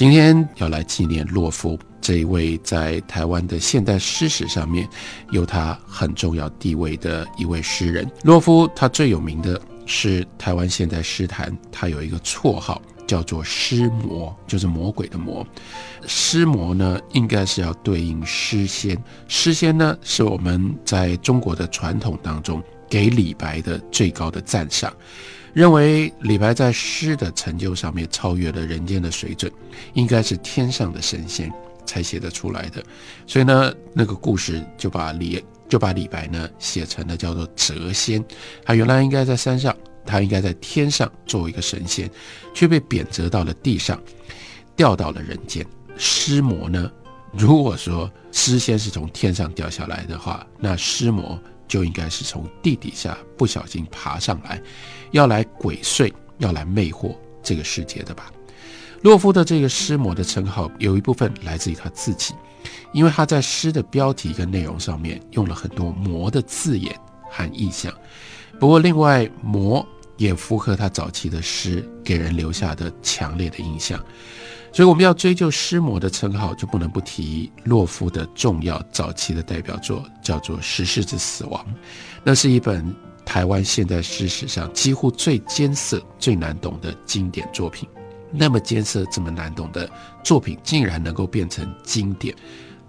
今天要来纪念洛夫这一位在台湾的现代诗史上面有他很重要地位的一位诗人。洛夫他最有名的是台湾现代诗坛，他有一个绰号叫做“诗魔”，就是魔鬼的魔。诗魔呢，应该是要对应诗仙。诗仙呢，是我们在中国的传统当中给李白的最高的赞赏。认为李白在诗的成就上面超越了人间的水准，应该是天上的神仙才写得出来的。所以呢，那个故事就把李就把李白呢写成了叫做谪仙。他原来应该在山上，他应该在天上作为一个神仙，却被贬谪到了地上，掉到了人间。诗魔呢，如果说诗仙是从天上掉下来的话，那诗魔。就应该是从地底下不小心爬上来，要来鬼祟，要来魅惑这个世界的吧。洛夫的这个诗魔的称号，有一部分来自于他自己，因为他在诗的标题跟内容上面用了很多魔的字眼和意象。不过，另外魔也符合他早期的诗给人留下的强烈的印象。所以我们要追究诗魔的称号，就不能不提洛夫的重要早期的代表作，叫做《十世之死亡》。那是一本台湾现代诗史上几乎最艰涩、最难懂的经典作品。那么艰涩、这么难懂的作品，竟然能够变成经典，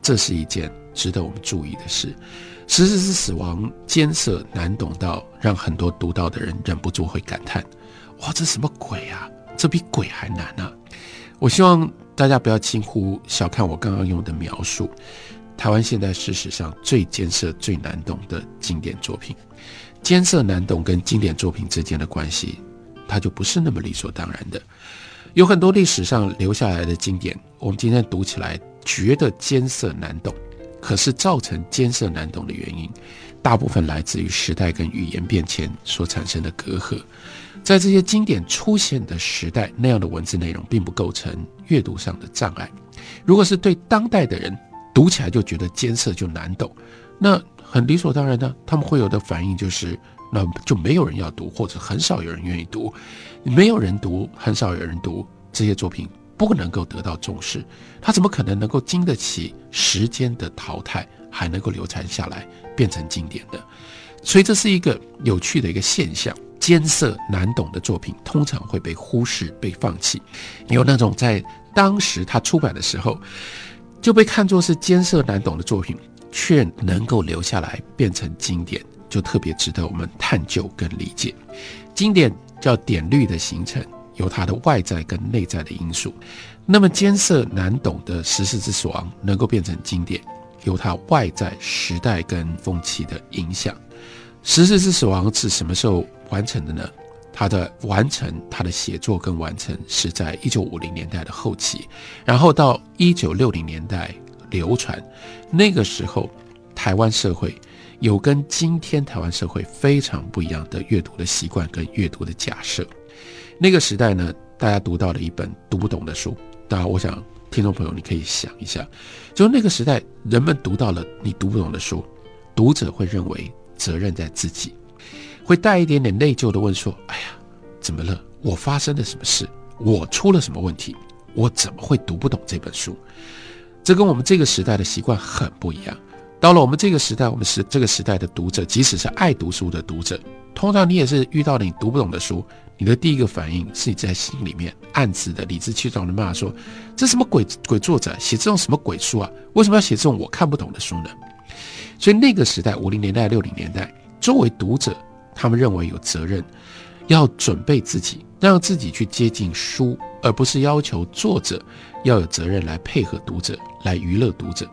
这是一件值得我们注意的事。《十世之死亡》艰涩难懂到让很多读到的人忍不住会感叹：“哇，这什么鬼啊？这比鬼还难啊！”我希望大家不要轻忽、小看我刚刚用的描述。台湾现在事实上最艰涩、最难懂的经典作品，艰涩难懂跟经典作品之间的关系，它就不是那么理所当然的。有很多历史上留下来的经典，我们今天读起来觉得艰涩难懂，可是造成艰涩难懂的原因，大部分来自于时代跟语言变迁所产生的隔阂。在这些经典出现的时代，那样的文字内容并不构成阅读上的障碍。如果是对当代的人读起来就觉得艰涩就难懂，那很理所当然的，他们会有的反应就是，那就没有人要读，或者很少有人愿意读。没有人读，很少有人读这些作品，不能够得到重视。他怎么可能能够经得起时间的淘汰，还能够流传下来，变成经典的？所以这是一个有趣的一个现象。艰涩难懂的作品通常会被忽视、被放弃。有那种在当时他出版的时候就被看作是艰涩难懂的作品，却能够留下来变成经典，就特别值得我们探究跟理解。经典叫典律的形成，有它的外在跟内在的因素。那么艰涩难懂的《十四之死亡》能够变成经典，有它外在时代跟风气的影响。《十四之死亡》是什么时候？完成的呢？他的完成，他的写作跟完成是在一九五零年代的后期，然后到一九六零年代流传。那个时候，台湾社会有跟今天台湾社会非常不一样的阅读的习惯跟阅读的假设。那个时代呢，大家读到了一本读不懂的书。当然，我想听众朋友你可以想一下，就那个时代，人们读到了你读不懂的书，读者会认为责任在自己。会带一点点内疚的问说：“哎呀，怎么了？我发生了什么事？我出了什么问题？我怎么会读不懂这本书？这跟我们这个时代的习惯很不一样。到了我们这个时代，我们是这个时代的读者，即使是爱读书的读者，通常你也是遇到了你读不懂的书，你的第一个反应是你在心里面暗自的理直气壮的骂说：这什么鬼鬼作者写这种什么鬼书啊？为什么要写这种我看不懂的书呢？所以那个时代，五零年代、六零年代，作为读者。他们认为有责任要准备自己，让自己去接近书，而不是要求作者要有责任来配合读者，来娱乐读者。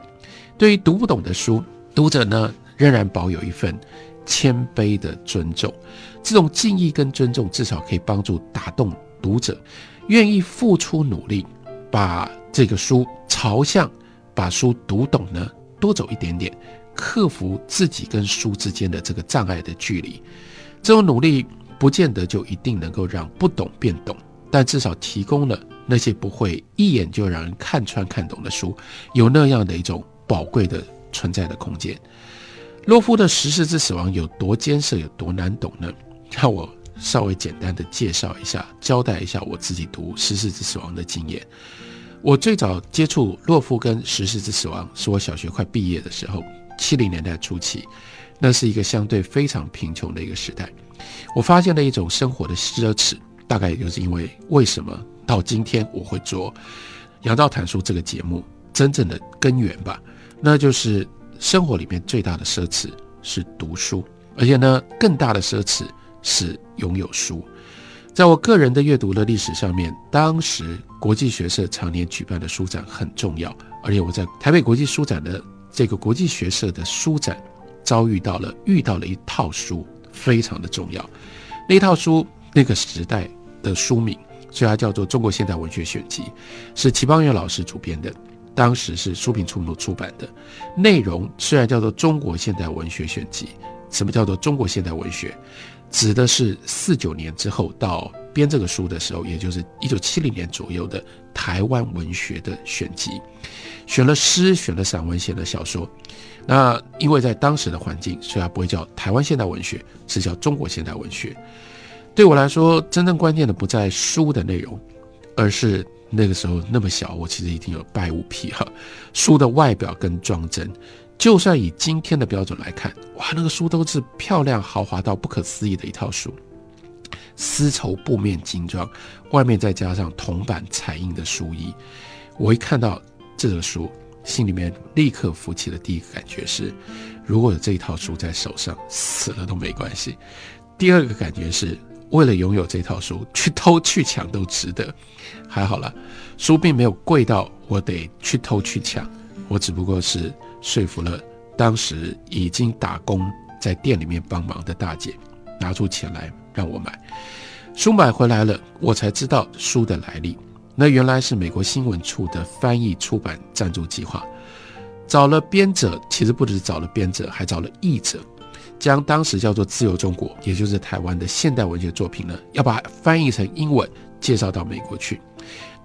对于读不懂的书，读者呢仍然保有一份谦卑的尊重。这种敬意跟尊重，至少可以帮助打动读者，愿意付出努力，把这个书朝向把书读懂呢多走一点点，克服自己跟书之间的这个障碍的距离。这种努力不见得就一定能够让不懂变懂，但至少提供了那些不会一眼就让人看穿看懂的书，有那样的一种宝贵的存在的空间。洛夫的《十四之死亡》有多艰涩，有多难懂呢？让我稍微简单的介绍一下，交代一下我自己读《十四之死亡》的经验。我最早接触洛夫跟《十四之死亡》是我小学快毕业的时候，七零年代初期，那是一个相对非常贫穷的一个时代。我发现了一种生活的奢侈，大概也就是因为为什么到今天我会做《杨照谈书》这个节目，真正的根源吧，那就是生活里面最大的奢侈是读书，而且呢，更大的奢侈是拥有书。在我个人的阅读的历史上面，当时国际学社常年举办的书展很重要，而且我在台北国际书展的这个国际学社的书展遭遇到了遇到了一套书。非常的重要，那套书那个时代的书名，所以它叫做《中国现代文学选集》，是齐邦媛老师主编的，当时是书评出版出版的。内容虽然叫做《中国现代文学选集》，什么叫做中国现代文学？指的是四九年之后到编这个书的时候，也就是一九七零年左右的台湾文学的选集，选了诗，选了散文，写了小说。那因为在当时的环境，所以它不会叫台湾现代文学，是叫中国现代文学。对我来说，真正关键的不在书的内容，而是那个时候那么小，我其实已经有拜物癖哈。书的外表跟装帧，就算以今天的标准来看，哇，那个书都是漂亮豪华到不可思议的一套书，丝绸布面精装，外面再加上铜版彩印的书衣，我一看到这个书。心里面立刻浮起的第一个感觉是，如果有这一套书在手上，死了都没关系。第二个感觉是，为了拥有这套书，去偷去抢都值得。还好了，书并没有贵到我得去偷去抢，我只不过是说服了当时已经打工在店里面帮忙的大姐，拿出钱来让我买。书买回来了，我才知道书的来历。那原来是美国新闻处的翻译出版赞助计划，找了编者，其实不只是找了编者，还找了译者，将当时叫做《自由中国》，也就是台湾的现代文学作品呢，要把它翻译成英文，介绍到美国去。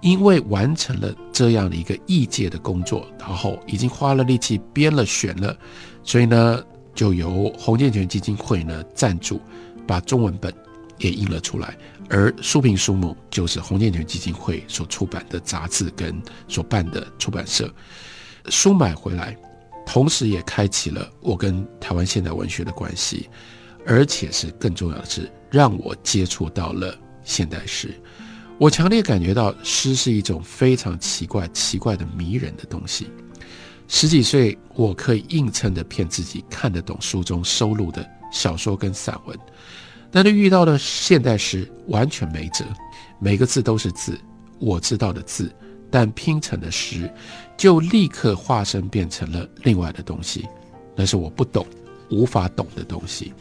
因为完成了这样的一个译介的工作，然后已经花了力气编了选了，所以呢，就由洪建全基金会呢赞助，把中文本也印了出来。而书评书目就是洪建全基金会所出版的杂志跟所办的出版社，书买回来，同时也开启了我跟台湾现代文学的关系，而且是更重要的是，让我接触到了现代诗。我强烈感觉到诗是一种非常奇怪、奇怪的迷人的东西。十几岁，我可以硬撑着骗自己看得懂书中收录的小说跟散文。但是遇到的现代诗完全没辙，每个字都是字，我知道的字，但拼成的诗就立刻化身变成了另外的东西，那是我不懂、无法懂的东西。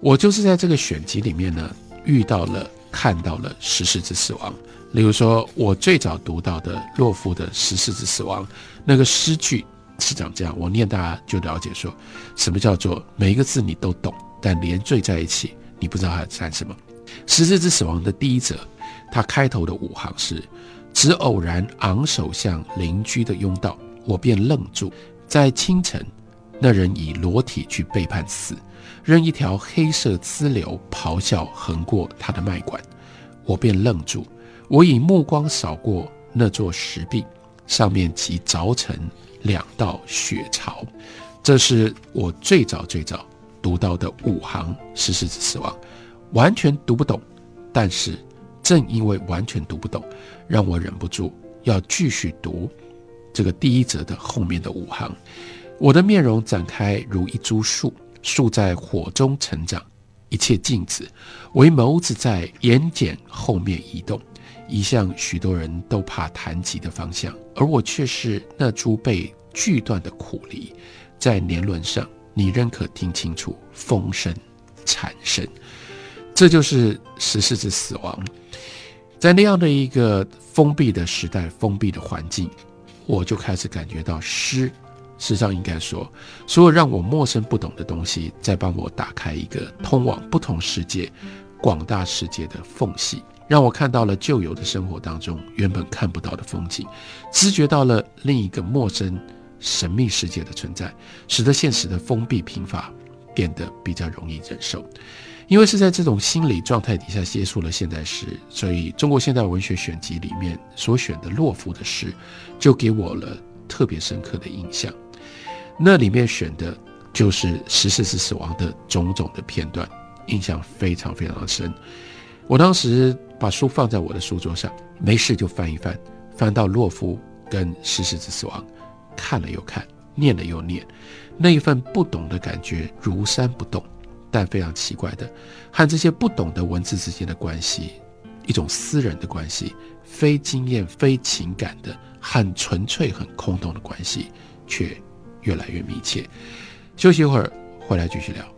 我就是在这个选集里面呢，遇到了、看到了《十四之死亡》。例如说，我最早读到的洛夫的《十四之死亡》，那个诗句是长这样，我念大家就了解说，什么叫做每一个字你都懂，但连缀在一起。你不知道它在什么？十四之死亡的第一则，它开头的五行是：只偶然昂首向邻居的拥道，我便愣住。在清晨，那人以裸体去背叛死，任一条黑色支流咆哮横过他的脉管，我便愣住。我以目光扫过那座石壁，上面即凿成两道血槽。这是我最早最早。读到的五行十世之死亡，完全读不懂，但是正因为完全读不懂，让我忍不住要继续读这个第一则的后面的五行。我的面容展开如一株树，树在火中成长，一切静止，唯眸子在眼睑后面移动，移向许多人都怕谈及的方向，而我却是那株被锯断的苦梨，在年轮上。你仍可听清楚风声、蝉声，这就是十世之死亡。在那样的一个封闭的时代、封闭的环境，我就开始感觉到诗事实上应该说，所有让我陌生不懂的东西，在帮我打开一个通往不同世界、广大世界的缝隙，让我看到了旧有的生活当中原本看不到的风景，知觉到了另一个陌生、神秘世界的存在，使得现实的封闭贫乏变得比较容易忍受。因为是在这种心理状态底下接触了现代诗，所以中国现代文学选集里面所选的洛夫的诗，就给我了特别深刻的印象。那里面选的就是十四次死亡的种种的片段，印象非常非常的深。我当时把书放在我的书桌上，没事就翻一翻，翻到洛夫跟十四次死亡，看了又看，念了又念，那一份不懂的感觉如山不动。但非常奇怪的，和这些不懂的文字之间的关系，一种私人的关系，非经验、非情感的，很纯粹、很空洞的关系，却越来越密切。休息一会儿，回来继续聊。